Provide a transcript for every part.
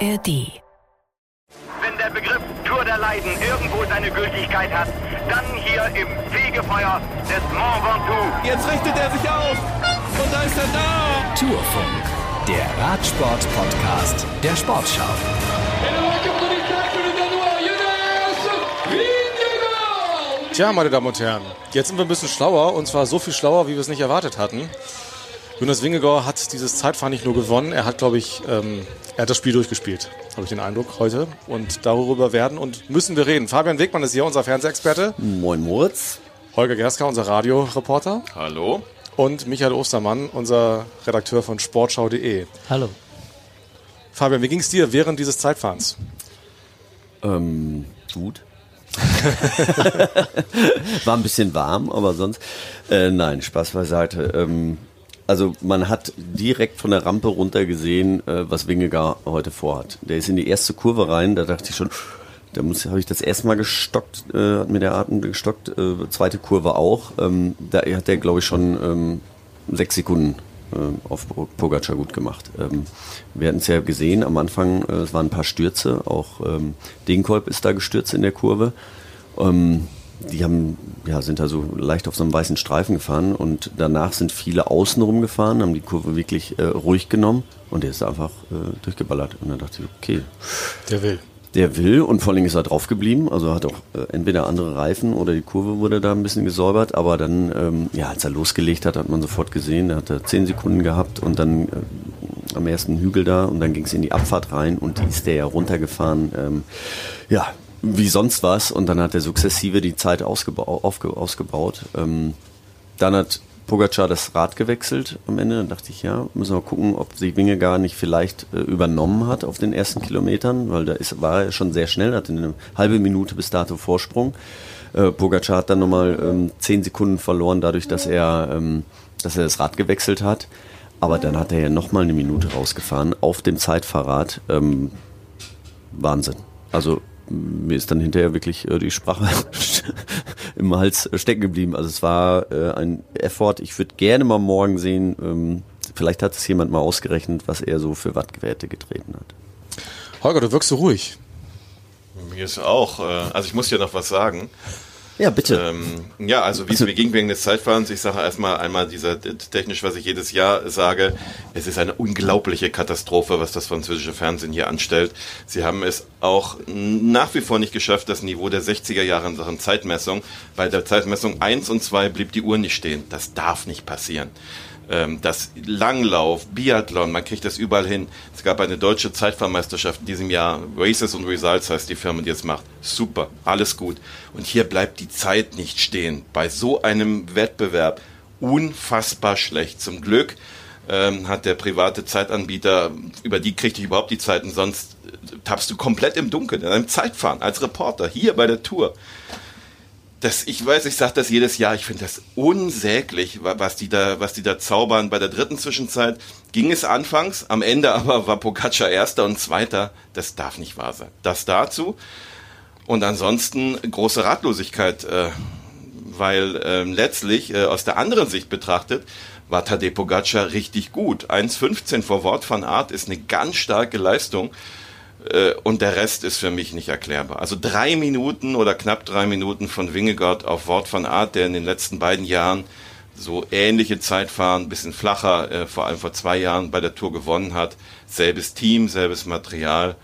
ARD. Wenn der Begriff Tour der Leiden irgendwo seine Gültigkeit hat, dann hier im Fegefeuer des Mont Ventoux. Jetzt richtet er sich auf und da ist er da. Tourfunk, der Radsport-Podcast der Sportschau. Tja, meine Damen und Herren, jetzt sind wir ein bisschen schlauer und zwar so viel schlauer, wie wir es nicht erwartet hatten. Jonas Wingegor hat dieses Zeitfahren nicht nur gewonnen, er hat, glaube ich, ähm, er hat das Spiel durchgespielt, habe ich den Eindruck heute. Und darüber werden und müssen wir reden. Fabian Wegmann ist hier, unser Fernsehexperte. Moin Moritz. Holger Gerska, unser Radioreporter. Hallo. Und Michael Ostermann, unser Redakteur von Sportschau.de. Hallo. Fabian, wie ging es dir während dieses Zeitfahrens? Ähm, gut. War ein bisschen warm, aber sonst. Äh, nein, Spaß beiseite. Ähm, also man hat direkt von der Rampe runter gesehen, äh, was Wingegar heute vorhat. Der ist in die erste Kurve rein, da dachte ich schon, da muss habe ich das erste Mal gestockt, äh, hat mir der Atem gestockt, äh, zweite Kurve auch. Ähm, da hat er, glaube ich, schon ähm, sechs Sekunden äh, auf Pogacar gut gemacht. Ähm, wir hatten es ja gesehen am Anfang, äh, es waren ein paar Stürze, auch ähm, Degenkolb ist da gestürzt in der Kurve. Ähm, die haben, ja, sind da so leicht auf so einem weißen Streifen gefahren und danach sind viele außenrum gefahren, haben die Kurve wirklich äh, ruhig genommen und der ist einfach äh, durchgeballert. Und dann dachte ich, okay. Der will. Der will und vor allem ist er drauf geblieben, also hat auch äh, entweder andere Reifen oder die Kurve wurde da ein bisschen gesäubert, aber dann, ähm, ja, als er losgelegt hat, hat man sofort gesehen, er hatte zehn Sekunden gehabt und dann äh, am ersten Hügel da und dann ging es in die Abfahrt rein und die ist der ja runtergefahren. Ähm, ja, wie sonst was und dann hat er sukzessive die Zeit ausgebau aufge ausgebaut. Ähm, dann hat Pogacar das Rad gewechselt am Ende. Dann dachte ich, ja, müssen wir gucken, ob sich Winge gar nicht vielleicht äh, übernommen hat auf den ersten Kilometern, weil da ist, war er schon sehr schnell, hatte eine halbe Minute bis dato Vorsprung. Äh, Pogacar hat dann nochmal ähm, zehn Sekunden verloren, dadurch, dass er, ähm, dass er das Rad gewechselt hat. Aber dann hat er ja nochmal eine Minute rausgefahren auf dem Zeitfahrrad. Ähm, Wahnsinn. Also mir ist dann hinterher wirklich äh, die Sprache im Hals stecken geblieben. Also es war äh, ein Effort. Ich würde gerne mal morgen sehen, ähm, vielleicht hat es jemand mal ausgerechnet, was er so für Wattgeräte getreten hat. Holger, du wirkst so ruhig. Mir ist auch, äh, also ich muss dir noch was sagen. Ja, bitte. Ähm, ja, also wie es mir ging wegen des Zeitfahrens, ich sage erstmal einmal dieser technisch, was ich jedes Jahr sage, es ist eine unglaubliche Katastrophe, was das französische Fernsehen hier anstellt. Sie haben es auch nach wie vor nicht geschafft, das Niveau der 60er Jahre in Sachen Zeitmessung. Bei der Zeitmessung 1 und 2 blieb die Uhr nicht stehen. Das darf nicht passieren ähm, das Langlauf, Biathlon, man kriegt das überall hin. Es gab eine deutsche Zeitfahrmeisterschaft in diesem Jahr. Races and Results heißt die Firma, die es macht. Super, alles gut. Und hier bleibt die Zeit nicht stehen. Bei so einem Wettbewerb unfassbar schlecht. Zum Glück ähm, hat der private Zeitanbieter, über die kriegt ich überhaupt die Zeiten, sonst tappst du komplett im Dunkeln in einem Zeitfahren als Reporter hier bei der Tour das, ich weiß, ich sage das jedes Jahr, ich finde das unsäglich, was die, da, was die da zaubern. Bei der dritten Zwischenzeit ging es anfangs, am Ende aber war Pocaccia erster und zweiter. Das darf nicht wahr sein. Das dazu. Und ansonsten große Ratlosigkeit, äh, weil äh, letztlich äh, aus der anderen Sicht betrachtet, war Tadej Pogacar richtig gut. 1,15 vor Wort von Art ist eine ganz starke Leistung. Äh, und der Rest ist für mich nicht erklärbar. Also drei Minuten oder knapp drei Minuten von Wingegard auf Wort von Art, der in den letzten beiden Jahren so ähnliche Zeitfahren, bisschen flacher, äh, vor allem vor zwei Jahren bei der Tour gewonnen hat. Selbes Team, selbes Material.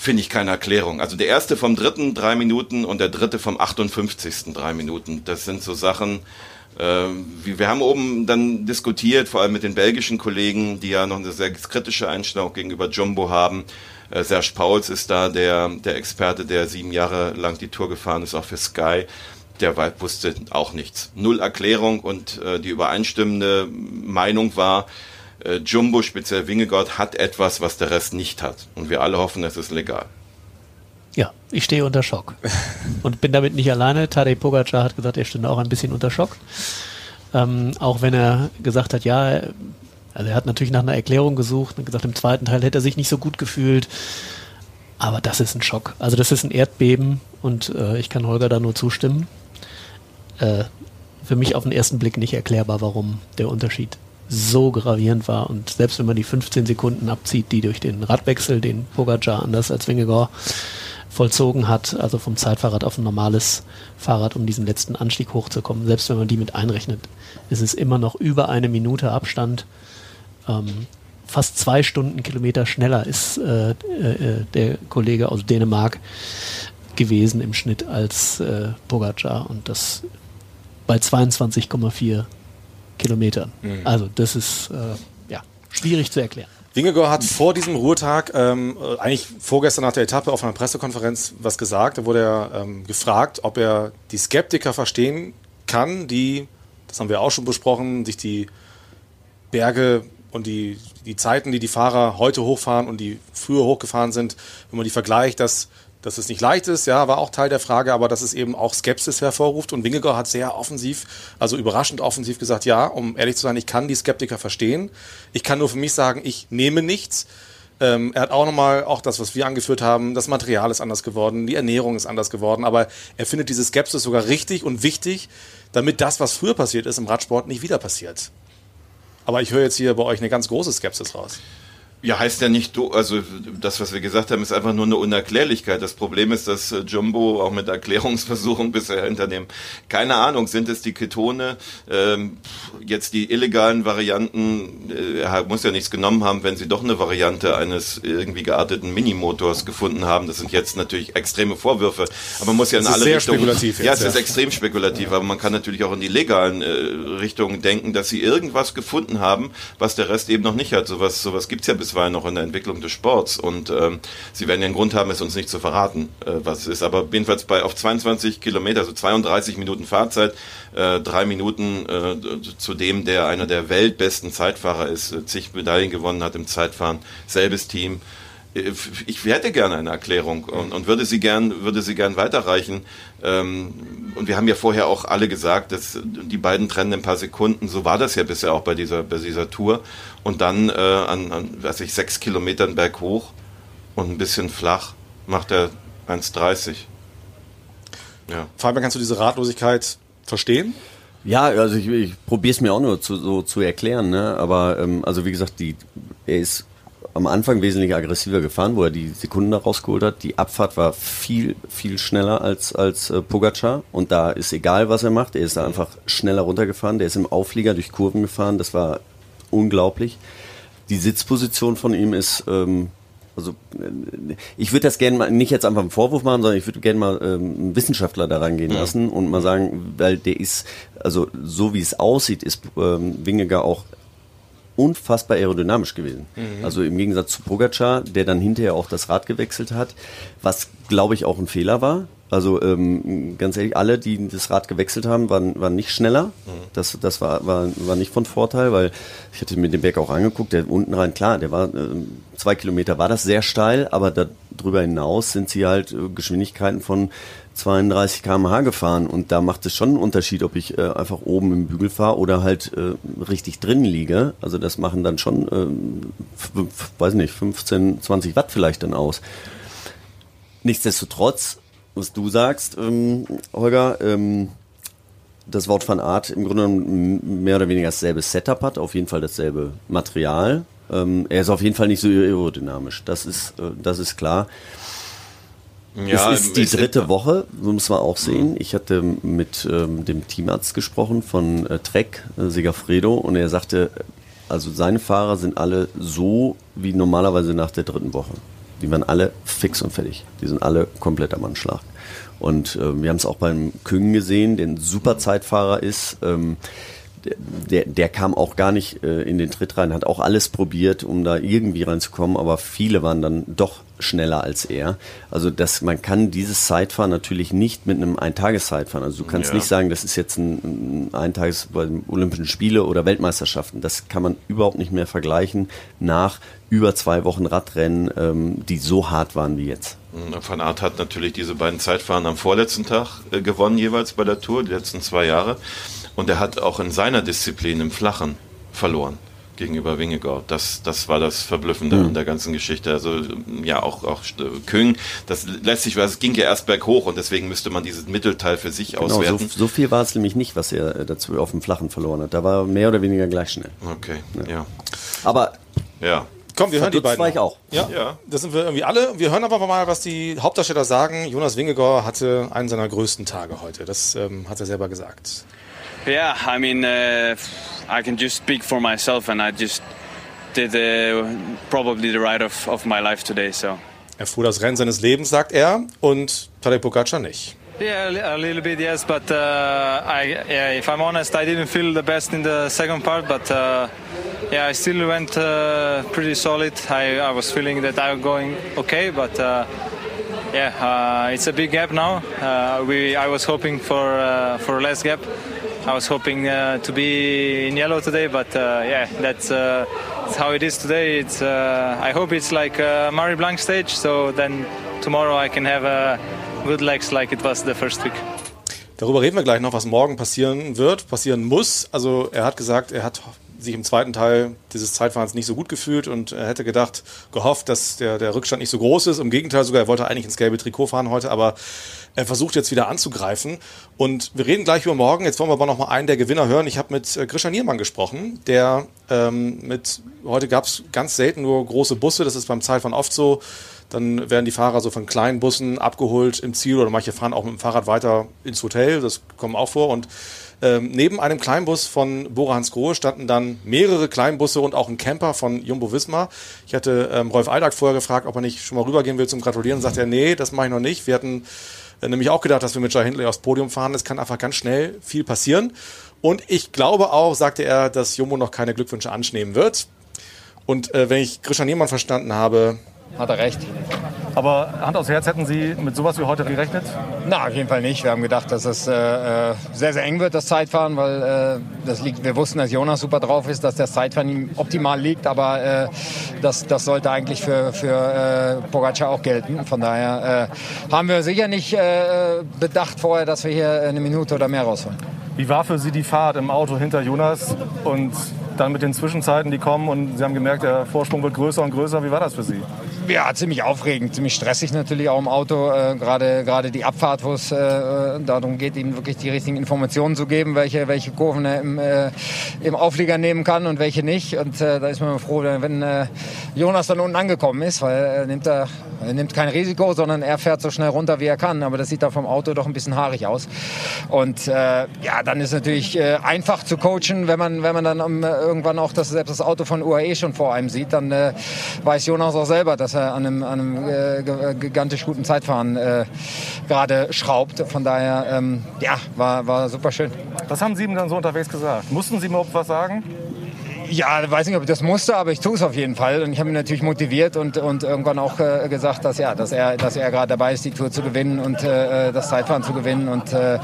Finde ich keine Erklärung. Also der erste vom dritten drei Minuten und der dritte vom 58. drei Minuten. Das sind so Sachen, äh, wir haben oben dann diskutiert, vor allem mit den belgischen Kollegen, die ja noch eine sehr kritische Einstellung gegenüber Jumbo haben. Äh, Serge Pauls ist da der, der Experte, der sieben Jahre lang die Tour gefahren ist, auch für Sky. Der wusste auch nichts. Null Erklärung und äh, die übereinstimmende Meinung war, äh, Jumbo, speziell Wingegott, hat etwas, was der Rest nicht hat. Und wir alle hoffen, es ist legal. Ja, ich stehe unter Schock. Und bin damit nicht alleine. Tadej Pogacar hat gesagt, er stünde auch ein bisschen unter Schock. Ähm, auch wenn er gesagt hat, ja, also er hat natürlich nach einer Erklärung gesucht und gesagt, im zweiten Teil hätte er sich nicht so gut gefühlt. Aber das ist ein Schock. Also das ist ein Erdbeben und äh, ich kann Holger da nur zustimmen. Äh, für mich auf den ersten Blick nicht erklärbar, warum der Unterschied so gravierend war. Und selbst wenn man die 15 Sekunden abzieht, die durch den Radwechsel, den Pogacar anders als Wingegor vollzogen hat, also vom Zeitfahrrad auf ein normales Fahrrad, um diesen letzten Anstieg hochzukommen, selbst wenn man die mit einrechnet, ist es immer noch über eine Minute Abstand. Ähm, fast zwei Stunden Kilometer schneller ist äh, äh, der Kollege aus Dänemark gewesen im Schnitt als äh, Pogacar und das bei 22,4 Kilometern. Mhm. Also das ist äh, ja, schwierig zu erklären. Wingegor hat vor diesem Ruhetag, ähm, eigentlich vorgestern nach der Etappe auf einer Pressekonferenz was gesagt. Da wurde er ähm, gefragt, ob er die Skeptiker verstehen kann, die, das haben wir auch schon besprochen, sich die Berge und die, die Zeiten, die die Fahrer heute hochfahren und die früher hochgefahren sind, wenn man die vergleicht, dass dass es nicht leicht ist, ja, war auch Teil der Frage, aber dass es eben auch Skepsis hervorruft. Und Wingegor hat sehr offensiv, also überraschend offensiv gesagt, ja, um ehrlich zu sein, ich kann die Skeptiker verstehen. Ich kann nur für mich sagen, ich nehme nichts. Ähm, er hat auch nochmal, auch das, was wir angeführt haben, das Material ist anders geworden, die Ernährung ist anders geworden, aber er findet diese Skepsis sogar richtig und wichtig, damit das, was früher passiert ist im Radsport, nicht wieder passiert. Aber ich höre jetzt hier bei euch eine ganz große Skepsis raus. Ja, heißt ja nicht, also das, was wir gesagt haben, ist einfach nur eine Unerklärlichkeit. Das Problem ist, dass äh, Jumbo auch mit Erklärungsversuchen bisher hinternehmen. Keine Ahnung, sind es die Ketone, ähm, jetzt die illegalen Varianten, äh, er muss ja nichts genommen haben, wenn sie doch eine Variante eines irgendwie gearteten Minimotors gefunden haben. Das sind jetzt natürlich extreme Vorwürfe, aber man muss ja in alle sehr Richtungen... Spekulativ jetzt, ja, es ist extrem spekulativ, aber man kann natürlich auch in die legalen äh, Richtungen denken, dass sie irgendwas gefunden haben, was der Rest eben noch nicht hat. Sowas, sowas gibt's ja bis bisweilen noch in der Entwicklung des Sports und ähm, sie werden ja einen Grund haben, es uns nicht zu verraten, äh, was es ist. Aber jedenfalls bei auf 22 Kilometer, also 32 Minuten Fahrzeit, äh, drei Minuten äh, zu dem, der einer der weltbesten Zeitfahrer ist, äh, zig Medaillen gewonnen hat im Zeitfahren, selbes Team ich hätte gerne eine Erklärung und, und, würde sie gern, würde sie gern weiterreichen. Ähm, und wir haben ja vorher auch alle gesagt, dass die beiden trennen ein paar Sekunden. So war das ja bisher auch bei dieser, bei dieser Tour. Und dann äh, an, an, weiß ich, sechs Kilometern berghoch und ein bisschen flach macht er 1,30. Ja. Fabian, kannst du diese Ratlosigkeit verstehen? Ja, also ich, ich probiere es mir auch nur zu, so zu erklären, ne? aber ähm, also wie gesagt, die, er ist am Anfang wesentlich aggressiver gefahren, wo er die Sekunden da rausgeholt hat. Die Abfahrt war viel, viel schneller als, als äh, Pogacar. Und da ist egal, was er macht. Er ist da einfach schneller runtergefahren. Der ist im Auflieger durch Kurven gefahren. Das war unglaublich. Die Sitzposition von ihm ist, ähm, also äh, ich würde das gerne mal nicht jetzt einfach einen Vorwurf machen, sondern ich würde gerne mal ähm, einen Wissenschaftler da rangehen ja. lassen und mal sagen, weil der ist, also so wie es aussieht, ist ähm, Wingegar auch unfassbar aerodynamisch gewesen. Mhm. Also im Gegensatz zu Pogacar, der dann hinterher auch das Rad gewechselt hat, was glaube ich auch ein Fehler war. Also ähm, ganz ehrlich, alle, die das Rad gewechselt haben, waren, waren nicht schneller. Mhm. Das, das war, war, war nicht von Vorteil, weil ich hatte mir den Berg auch angeguckt, der unten rein, klar, der war ähm, zwei Kilometer war das sehr steil, aber darüber hinaus sind sie halt äh, Geschwindigkeiten von 32 km/h gefahren und da macht es schon einen Unterschied, ob ich äh, einfach oben im Bügel fahre oder halt äh, richtig drin liege. Also das machen dann schon, äh, weiß nicht, 15, 20 Watt vielleicht dann aus. Nichtsdestotrotz, was du sagst, ähm, Holger, ähm, das Wort von Art im Grunde mehr oder weniger dasselbe Setup hat, auf jeden Fall dasselbe Material. Ähm, er ist auf jeden Fall nicht so aerodynamisch, das ist, äh, das ist klar. Ja, es ist die dritte Woche, so muss man auch sehen. Ich hatte mit ähm, dem Teamarzt gesprochen von äh, Trek, äh, Segafredo, und er sagte, also seine Fahrer sind alle so wie normalerweise nach der dritten Woche. Die waren alle fix und fertig. Die sind alle komplett am Anschlag. Und äh, wir haben es auch beim Küngen gesehen, der ein super Zeitfahrer ist. Ähm, der, der kam auch gar nicht äh, in den Tritt rein, hat auch alles probiert, um da irgendwie reinzukommen, aber viele waren dann doch schneller als er. Also das, man kann dieses Zeitfahren natürlich nicht mit einem Eintageszeitfahren. Also du kannst ja. nicht sagen, das ist jetzt ein, ein Eintages bei den Olympischen Spiele oder Weltmeisterschaften. Das kann man überhaupt nicht mehr vergleichen nach über zwei Wochen Radrennen, ähm, die so hart waren wie jetzt. Van Aert hat natürlich diese beiden Zeitfahren am vorletzten Tag äh, gewonnen, jeweils bei der Tour, die letzten zwei Jahre. Und er hat auch in seiner Disziplin im Flachen verloren. Gegenüber Wingegor. Das, das war das Verblüffende Mhm. an der ganzen Geschichte. Also ja, auch, auch Köng, das lässt sich, weil es ging ja erst berghoch und deswegen müsste man dieses Mittelteil für sich Genau, so, auswerten. so viel war es nämlich nicht, was er äh, dazu auf dem Flachen verloren hat. Da war er mehr oder weniger gleich schnell. Okay, ja. Aber Ja. Komm, wir hören die beiden. war ich auch. Ja, Ja. das sind wir irgendwie alle. Wir hören aber mal, was die Hauptdarsteller sagen. Jonas Wingegor hatte einen seiner größten Tage heute. Das ähm, hat er selber gesagt. Yeah, I mean, uh, I can just speak for myself, and I just did uh, probably the ride of, of my life today. So. Er fuhr das Rennen seines Lebens, sagt er, und Tadej Pogacar nicht. Yeah, a li- a little bit, yes. But uh, I, yeah, if I'm honest, I didn't feel the best in the second part. But uh, yeah, I still went uh, pretty solid. I, I was feeling that I was going okay, but uh, yeah, uh, it's a big gap now. Uh, we, I was hoping for uh, for less gap. I was hoping uh, to be in yellow today, but uh, yeah, that's, uh, that's how it is today. It's uh, I hope it's like a Marie Blanc stage, so then tomorrow I can have uh, good legs like it was the first week. Darüber reden wir gleich noch, was morgen passieren wird, passieren muss. Also er hat gesagt, er hat sich im zweiten Teil dieses Zeitfahrens nicht so gut gefühlt und er hätte gedacht, gehofft, dass der, der Rückstand nicht so groß ist. Im Gegenteil sogar, er wollte eigentlich ins gelbe Trikot fahren heute, aber er versucht jetzt wieder anzugreifen. Und wir reden gleich über morgen. Jetzt wollen wir aber noch mal einen der Gewinner hören. Ich habe mit äh, Grisha Niermann gesprochen, der ähm, mit, heute gab es ganz selten nur große Busse, das ist beim Zeitfahren oft so. Dann werden die Fahrer so von kleinen Bussen abgeholt im Ziel oder manche fahren auch mit dem Fahrrad weiter ins Hotel, das kommt auch vor. Und ähm, neben einem Kleinbus von Bora Hansgrohe standen dann mehrere Kleinbusse und auch ein Camper von Jumbo Visma. Ich hatte ähm, Rolf Eidak vorher gefragt, ob er nicht schon mal rübergehen will zum Gratulieren. Sagt er, nee, das mache ich noch nicht. Wir hatten äh, nämlich auch gedacht, dass wir mit Jai Hindley aufs Podium fahren. Es kann einfach ganz schnell viel passieren. Und ich glaube auch, sagte er, dass Jumbo noch keine Glückwünsche anschnehmen wird. Und äh, wenn ich Grisha Niemann verstanden habe, Hat er recht. Aber Hand aufs Herz, hätten Sie mit sowas wie heute gerechnet? Na, auf jeden Fall nicht. Wir haben gedacht, dass es äh, äh, sehr, sehr eng wird, das Zeitfahren, weil äh, das liegt, wir wussten, dass Jonas super drauf ist, dass das Zeitfahren ihm optimal liegt, aber äh, das, das sollte eigentlich für, für äh, Pogacar auch gelten. Von daher äh, haben wir sicher nicht äh, bedacht vorher, dass wir hier eine Minute oder mehr rausholen. Wie war für Sie die Fahrt im Auto hinter Jonas und dann mit den Zwischenzeiten, die kommen und Sie haben gemerkt, der Vorsprung wird größer und größer. Wie war das für Sie? Ja, ziemlich aufregend, ziemlich stressig natürlich auch im Auto. Äh, Gerade die Abfahrt, wo es äh, darum geht, ihm wirklich die richtigen Informationen zu geben, welche, welche Kurven er im, äh, im Auflieger nehmen kann und welche nicht. Und äh, da ist man froh, wenn äh, Jonas dann unten angekommen ist, weil er nimmt, er, er nimmt kein Risiko, sondern er fährt so schnell runter, wie er kann. Aber das sieht da vom Auto doch ein bisschen haarig aus. Und äh, ja, dann ist natürlich äh, einfach zu coachen, wenn man, wenn man dann um, irgendwann auch das, selbst das Auto von UAE schon vor einem sieht, dann äh, weiß Jonas auch selber, dass er an einem, an einem äh, ge- gigantisch guten Zeitfahren äh, gerade schraubt. Von daher, ähm, ja, war, war super schön. Was haben Sie ihm dann so unterwegs gesagt? Mussten Sie mir überhaupt was sagen? Ja, ich weiß nicht, ob ich das musste, aber ich tue es auf jeden Fall. Und ich habe ihn natürlich motiviert und, und irgendwann auch äh, gesagt, dass, ja, dass er, dass er gerade dabei ist, die Tour zu gewinnen und äh, das Zeitfahren zu gewinnen. Und äh,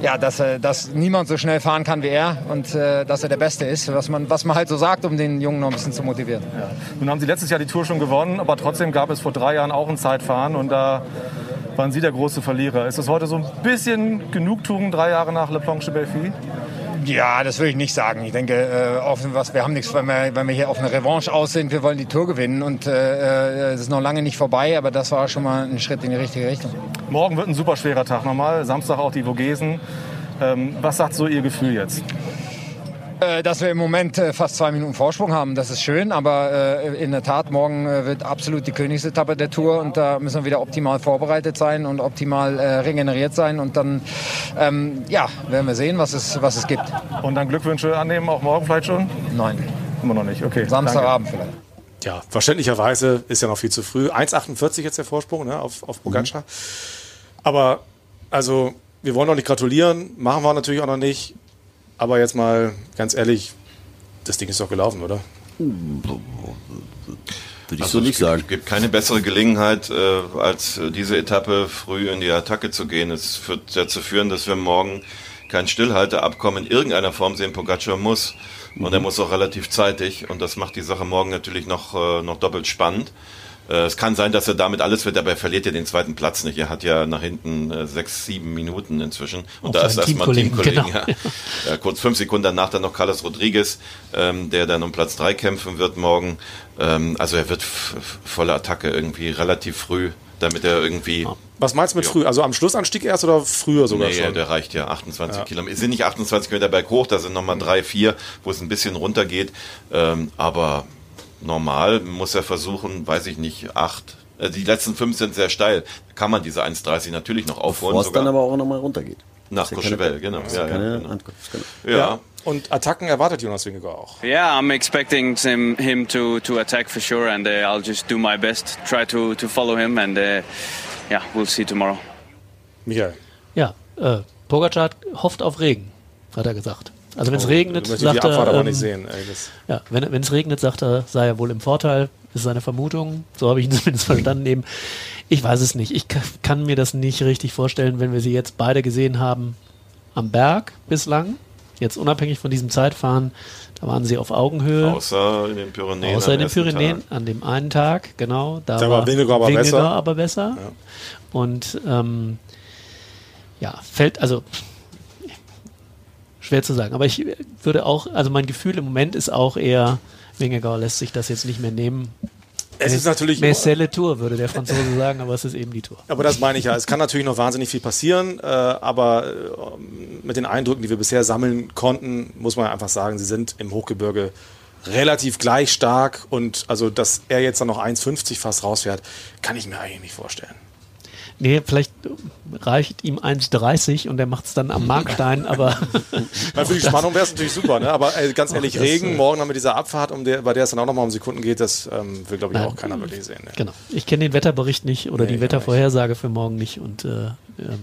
ja, dass, äh, dass niemand so schnell fahren kann wie er und äh, dass er der Beste ist, was man, was man halt so sagt, um den Jungen noch ein bisschen zu motivieren. Nun haben Sie letztes Jahr die Tour schon gewonnen, aber trotzdem gab es vor drei Jahren auch ein Zeitfahren und da waren Sie der große Verlierer. Ist das heute so ein bisschen Genugtuung, drei Jahre nach Le Planche de Belfi? Ja, das würde ich nicht sagen. Ich denke, äh, offen was, wir haben nichts, wenn wir, wenn wir hier auf eine Revanche aus sind. Wir wollen die Tour gewinnen und äh, äh, es ist noch lange nicht vorbei, aber das war schon mal ein Schritt in die richtige Richtung. Morgen wird ein super schwerer Tag nochmal, Samstag auch die Vogesen. Ähm, was sagt so Ihr Gefühl jetzt? Äh, dass wir im Moment äh, fast zwei Minuten Vorsprung haben, das ist schön, aber äh, in der Tat, morgen äh, wird absolut die Königsetappe der Tour und da müssen wir wieder optimal vorbereitet sein und optimal äh, regeneriert sein und dann ähm, ja, werden wir sehen, was es, was es gibt. Und dann Glückwünsche annehmen, auch morgen vielleicht schon? Nein. Immer noch nicht, okay. Samstagabend vielleicht. ja, verständlicherweise ist ja noch viel zu früh. 1,48 jetzt der Vorsprung ne, auf, auf Pogacar. Aber, also, wir wollen noch nicht gratulieren, machen wir natürlich auch noch nicht. Aber jetzt mal ganz ehrlich, das Ding ist doch gelaufen, oder? Würde ich Also so nicht es gibt, sagen. gibt keine bessere Gelegenheit, äh, als diese Etappe früh in die Attacke zu gehen. Es wird dazu führen, dass wir morgen kein Stillhalteabkommen in irgendeiner Form sehen. Pogacar muss und er muss auch relativ zeitig und das macht die Sache morgen natürlich noch, äh, noch doppelt spannend. Äh, es kann sein, dass er damit alles wird, aber er verliert ja den zweiten Platz nicht. Er hat ja nach hinten äh, sechs, sieben Minuten inzwischen. Und Auf da ist erstmal Teamkollegen, Teamkollegen. genau. Ja. Kurz fünf Sekunden danach dann noch Carlos Rodriguez, ähm, der dann um Platz drei kämpfen wird morgen. Ähm, also er wird volle Attacke irgendwie relativ früh, damit er irgendwie. Was meinst du mit früh? Also am Schlussanstieg erst oder früher sogar nee, schon? der reicht ja 28 Ja. Kilometer. Es sind nicht 28 Kilometer berghoch, da sind nochmal drei, vier, wo es ein bisschen runter geht. Ähm, aber normal muss er versuchen, weiß ich nicht, acht. Äh, die letzten fünf sind sehr steil. Da kann man diese 1,30 natürlich noch aufholen. Bevor es sogar dann aber auch nochmal runtergeht. nach Courchevel, genau. ja Ja, genau. Genau. Ja. Und Attacken erwartet Jonas Wingegaard auch. Yeah, I'm expecting him, him to, to attack for sure, and uh, I'll just do my best, try to, to follow him, and uh, yeah, we'll see tomorrow. Michael. Ja, äh, Pogacar hofft auf Regen, hat er gesagt. Also wenn es Oh, regnet, sagt er, aber ähm, nicht sehen. Ja, wenn es regnet, sagt er, sei er wohl im Vorteil, ist seine Vermutung. So habe ich ihn zumindest verstanden eben. Ich weiß es nicht. Ich ka- kann mir das nicht richtig vorstellen, wenn wir sie jetzt beide gesehen haben am Berg bislang. Jetzt unabhängig von diesem Zeitfahren, da waren sie auf Augenhöhe. Außer in den Pyrenäen. Außer in den Pyrenäen Tag. an dem einen Tag, genau. Da, Da war Vingegaard aber besser. aber besser. Und ähm, ja, fällt, also schwer zu sagen. Aber ich würde auch, also mein Gefühl im Moment ist auch eher, Wingegaard lässt sich das jetzt nicht mehr nehmen. Es ist natürlich Mais immer- c'est le Tour, würde der Franzose sagen, aber es ist eben die Tour. Aber das meine ich ja. Es kann natürlich noch wahnsinnig viel passieren, äh, aber äh, mit den Eindrücken, die wir bisher sammeln konnten, muss man einfach sagen, sie sind im Hochgebirge relativ gleich stark und also, dass er jetzt dann noch 1,50 fast rausfährt, kann ich mir eigentlich nicht vorstellen. Nee, vielleicht reicht ihm 1,30 und er macht es dann am Markstein, aber. Weil für die Spannung wäre es natürlich super, ne? aber äh, ganz ehrlich, das, Regen, äh, morgen dann mit dieser Abfahrt, um der, bei der es dann auch nochmal um Sekunden geht, das ähm, will, glaube ich, Nein. auch keiner wirklich sehen. Ne? Genau. Ich kenne den Wetterbericht nicht oder Nee, die Wettervorhersage für morgen nicht und äh, ähm,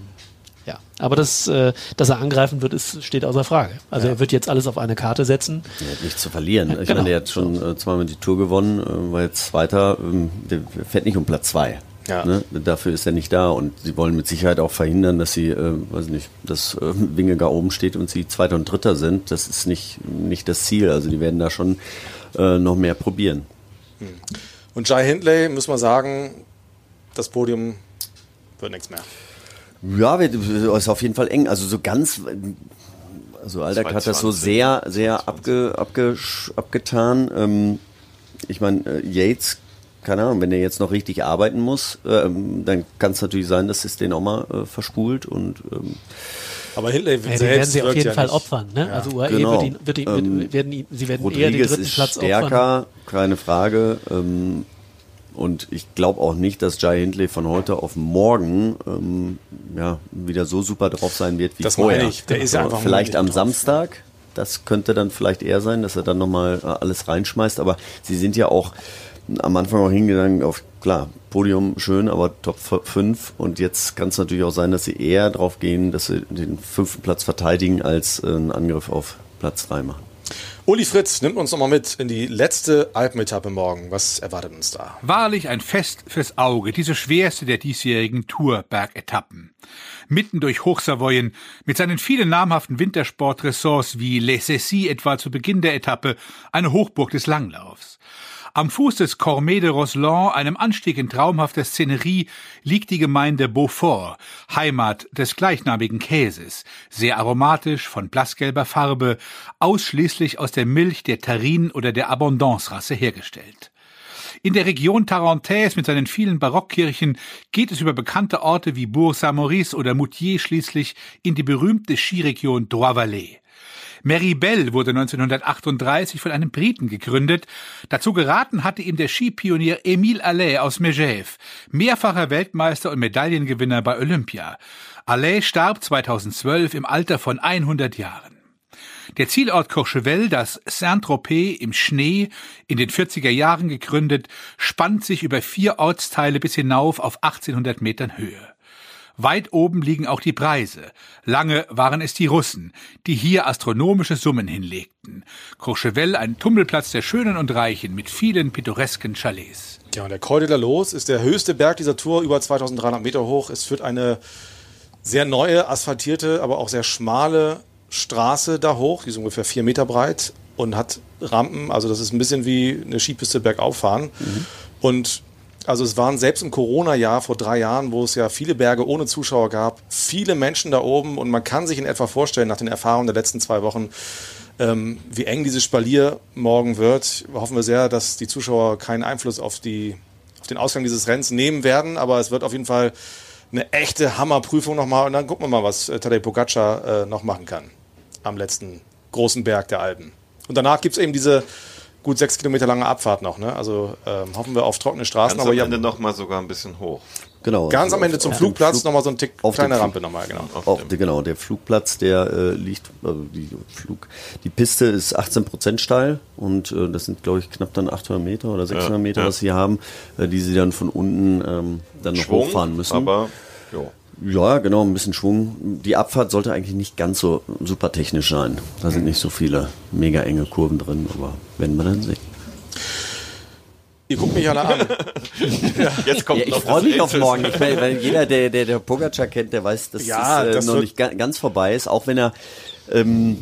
ja. Aber das, äh, dass er angreifen wird, ist, steht außer Frage. Also Ja. er wird jetzt alles auf eine Karte setzen. Er hat nichts zu verlieren. Ich genau. meine, der hat schon äh, zweimal die Tour gewonnen, äh, war jetzt Zweiter, ähm, der fährt nicht um Platz zwei. Ja. Ne? Dafür ist er nicht da und sie wollen mit Sicherheit auch verhindern, dass sie, äh, weiß nicht, dass äh, Wingegar oben steht und sie Zweiter und Dritter sind. Das ist nicht, nicht das Ziel. Also die werden da schon äh, noch mehr probieren. Und Jai Hindley, muss man sagen, das Podium wird nichts mehr. Ja, wird- ist auf jeden Fall eng. Also so ganz, also Alter hat das so 220, sehr, sehr abge, abge, abgetan. Ähm, ich meine, äh, Yates, keine Ahnung, wenn er jetzt noch richtig arbeiten muss, ähm, dann kann es natürlich sein, dass es den auch mal äh, verspult und ähm, Aber Hindley Ja, selbst werden sie auf jeden ja Fall nicht. opfern. Ne? Ja. Also UAE Genau. wird ihn, wird ihn, Ähm, werden ihn, sie werden eher den Rodriguez dritten ist Platz opfern. stärker, keine Frage. Ähm, und ich glaube auch nicht, dass Jai Hindley von heute auf morgen ähm, ja, wieder so super drauf sein wird wie Das vorher. meine ich. Der ist einfach vielleicht am drauf. Samstag. Das könnte dann vielleicht eher sein, dass er dann nochmal äh, alles reinschmeißt. Aber sie sind ja auch am Anfang auch hingegangen auf, klar, Podium schön, aber Top 5. Und jetzt kann es natürlich auch sein, dass sie eher drauf gehen, dass sie den fünften Platz verteidigen, als äh, einen Angriff auf Platz 3 machen. Uli Fritz nimmt uns nochmal mit in die letzte Alpenetappe morgen. Was erwartet uns da? Wahrlich ein Fest fürs Auge, diese schwerste der diesjährigen Tour-Bergetappen. Mitten durch Hochsavoyen, mit seinen vielen namhaften Wintersportressorts wie Les Cessy etwa zu Beginn der Etappe, eine Hochburg des Langlaufs. Am Fuß des Cormet de Roslan, einem Anstieg in traumhafter Szenerie, liegt die Gemeinde Beaufort, Heimat des gleichnamigen Käses, sehr aromatisch, von blassgelber Farbe, ausschließlich aus der Milch der Tarin oder der Abondance-Rasse hergestellt. In der Region Tarentaise mit seinen vielen Barockkirchen geht es über bekannte Orte wie Bourg-Saint-Maurice oder Moutier schließlich in die berühmte Skiregion Droit-Vallée. Meribel wurde 1938 von einem Briten gegründet. Dazu geraten hatte ihm der Skipionier Émile Allais aus Megève, mehrfacher Weltmeister und Medaillengewinner bei Olympia. Allais starb 2012 im Alter von 100 Jahren. Der Zielort Courchevel, das Saint-Tropez im Schnee, in den 40er Jahren gegründet, spannt sich über vier Ortsteile bis hinauf auf 1800 Metern Höhe. Weit oben liegen auch die Preise. Lange waren es die Russen, die hier astronomische Summen hinlegten. Courchevel ein Tummelplatz der Schönen und Reichen mit vielen pittoresken Chalets. Ja, und der Col de la Los ist der höchste Berg dieser Tour, über 2300 Meter hoch. Es führt eine sehr neue, asphaltierte, aber auch sehr schmale Straße da hoch. Die ist ungefähr vier Meter breit und hat Rampen. Also das ist ein bisschen wie eine Skipiste bergauf fahren. Und Also es waren selbst im Corona-Jahr vor drei Jahren, wo es ja viele Berge ohne Zuschauer gab, viele Menschen da oben und man kann sich in etwa vorstellen, nach den Erfahrungen der letzten zwei Wochen, ähm, wie eng dieses Spalier morgen wird. Hoffen wir sehr, dass die Zuschauer keinen Einfluss auf, die, auf den Ausgang dieses Rennens nehmen werden, aber es wird auf jeden Fall eine echte Hammerprüfung nochmal und dann gucken wir mal, was äh, Tadej Pogacar äh, noch machen kann am letzten großen Berg der Alpen. Und danach gibt es eben diese gut sechs Kilometer lange Abfahrt noch. Ne? Also ähm, hoffen wir auf trockene Straßen. Ganz aber am Ende noch mal sogar ein bisschen hoch. Genau. ganz am Ende auf- zum auf Flugplatz Flug- nochmal so ein Tick auf kleine Flug- Rampe nochmal, genau. Auf, genau, der Flugplatz, der äh, liegt, also die Flug, die Piste ist 18 Prozent steil und äh, das sind, glaube ich, knapp dann 800 Meter oder 600 Ja, Meter, ja. was sie haben, äh, die sie dann von unten ähm, dann noch Schwung, hochfahren müssen. aber jo. Ja, genau, ein bisschen Schwung. Die Abfahrt sollte eigentlich nicht ganz so super technisch sein. Da sind nicht so viele mega enge Kurven drin, aber werden wir dann sehen. Ihr guckt mich alle an. Jetzt kommt Ja, ich freue das mich auf morgen. Ich meine, weil jeder, der, der, der Pogacar kennt, der weiß, dass Ja, es äh, das noch nicht ga, ganz vorbei ist. Auch wenn er, ähm,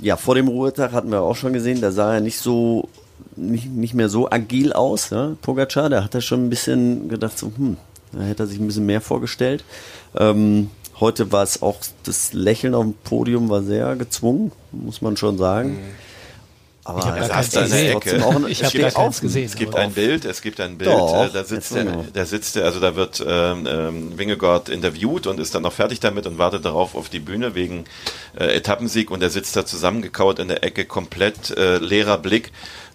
ja, vor dem Ruhetag hatten wir auch schon gesehen, da sah er nicht so, nicht, nicht mehr so agil aus, ja, Pogacar. Da hat er schon ein bisschen gedacht, so, hm, da hätte er sich ein bisschen mehr vorgestellt. Ähm, heute war es auch, das Lächeln auf dem Podium war sehr gezwungen, muss man schon sagen. Aber Ich hab er gar Er keins saß da in der gesehen. Auch Ich es hab steht gar keins gesehen. Es gibt ein Bild, es gibt ein Bild, Doch, äh, da sitzt noch. da sitzt der, also da wird ähm, ähm, Wingegaard interviewt und ist dann noch fertig damit und wartet darauf auf die Bühne wegen äh, Etappensieg und er sitzt da zusammengekauert in der Ecke, komplett äh, leerer Blick.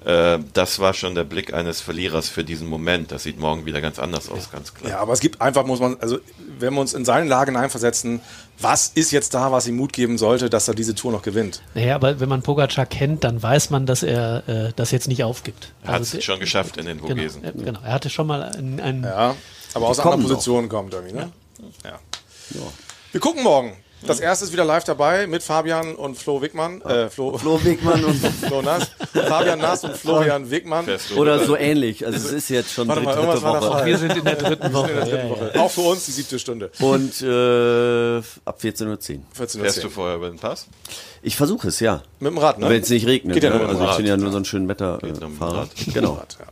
Äh, das war schon der Blick eines Verlierers für diesen Moment. Das sieht morgen wieder ganz anders aus, ganz klar. Ja, aber es gibt einfach, muss man, also wenn wir uns in seine Lage hineinversetzen, was ist jetzt da, was ihm Mut geben sollte, dass er diese Tour noch gewinnt? Naja, aber wenn man Pogacar kennt, dann weiß man, dass er äh, das jetzt nicht aufgibt. Er hat Also es schon geschafft in den Genau, Vogesen. äh, genau. Er hatte schon mal einen, einen Ja, aber aus einer anderen Position kommt irgendwie, ne? Ja. Wir gucken morgen. Das erste ist wieder live dabei mit Fabian und Flo Wickmann. Äh, Flo, Flo Wegmann und Flo Nass. Fabian Nass und Florian Wickmann. Du Oder so ähnlich. Also es ist jetzt schon Warte mal, dritte da Woche. Wir sind in der dritten Woche. In der dritten Ja, ja. Woche. Auch für uns die siebte Stunde. Und äh, ab 14.10 Uhr. 14.10 Fährst du vorher über den Pass? Ich versuche es, ja. Mit dem Rad, ne? Wenn es nicht regnet. Geht ja ne? nur mit dem also ich bin ja nur so ein schön Wetter äh, mit dem Fahrer. Rad. Genau. Ja.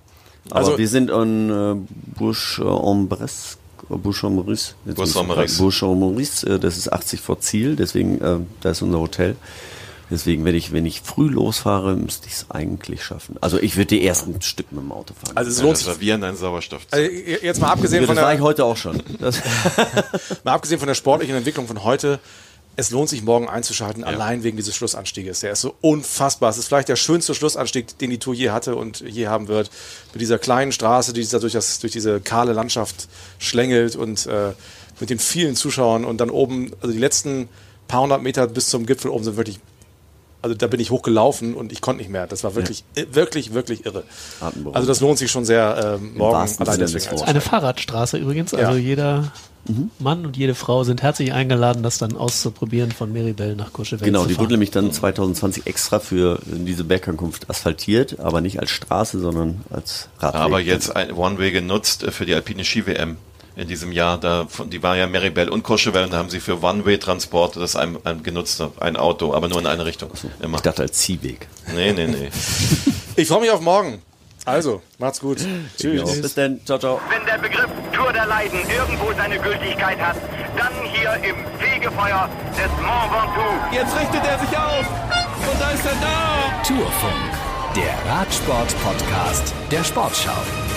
Aber Also- wir sind an äh, Bourg-en-Bresse. Bourg-en-Maurice. fragen. Bourg-en-Maurice, äh, das ist 80 vor Ziel, deswegen, äh, da ist unser Hotel. Deswegen werde ich, wenn ich früh losfahre, müsste ich es eigentlich schaffen. Also ich würde die ersten Stück mit dem Auto fahren. Also es Ja, lohnt das sich. Servieren ein Sauerstoff. Also jetzt mal abgesehen ja, von das war ich der, heute auch schon. Das, mal abgesehen von der sportlichen Entwicklung von heute, es lohnt sich morgen einzuschalten, allein wegen dieses Schlussanstieges. Der ist so unfassbar. Es ist vielleicht der schönste Schlussanstieg, den die Tour je hatte und je haben wird. Mit dieser kleinen Straße, die sich da durch, das, durch diese kahle Landschaft schlängelt und äh, mit den vielen Zuschauern und dann oben, also die letzten paar hundert Meter bis zum Gipfel oben sind wirklich, also da bin ich hochgelaufen und ich konnte nicht mehr. Das war wirklich, i- wirklich, wirklich irre. Also das lohnt sich schon sehr äh, morgen allein Sinne deswegen. Eine Fahrradstraße übrigens. Also Ja. jeder Mann und jede Frau sind herzlich eingeladen, das dann auszuprobieren von Meribel nach Courchevel genau, zu die wurde nämlich dann 2020 extra für diese Bergankunft asphaltiert, aber nicht als Straße, sondern als Radweg. Aber jetzt ein One-Way genutzt äh, für die alpine Ski-WM in diesem Jahr. Da, von- die war ja Meribel und Courchevel und da haben sie für One-Way-Transport das ein, ein genutzt, ein Auto, aber nur in eine Richtung. Immer. Ich dachte als Ziehweg. Nee, nee, nee. Ich freue mich auf morgen. Also, macht's gut. Tschüss. Bis dann. Ciao, ciao. Wenn der Begriff Tour der Leiden irgendwo seine Gültigkeit hat, dann hier im Fegefeuer des Mont Ventoux. Jetzt richtet er sich auf. Und da ist er da. Tourfunk, der Radsport-Podcast der Sportschau.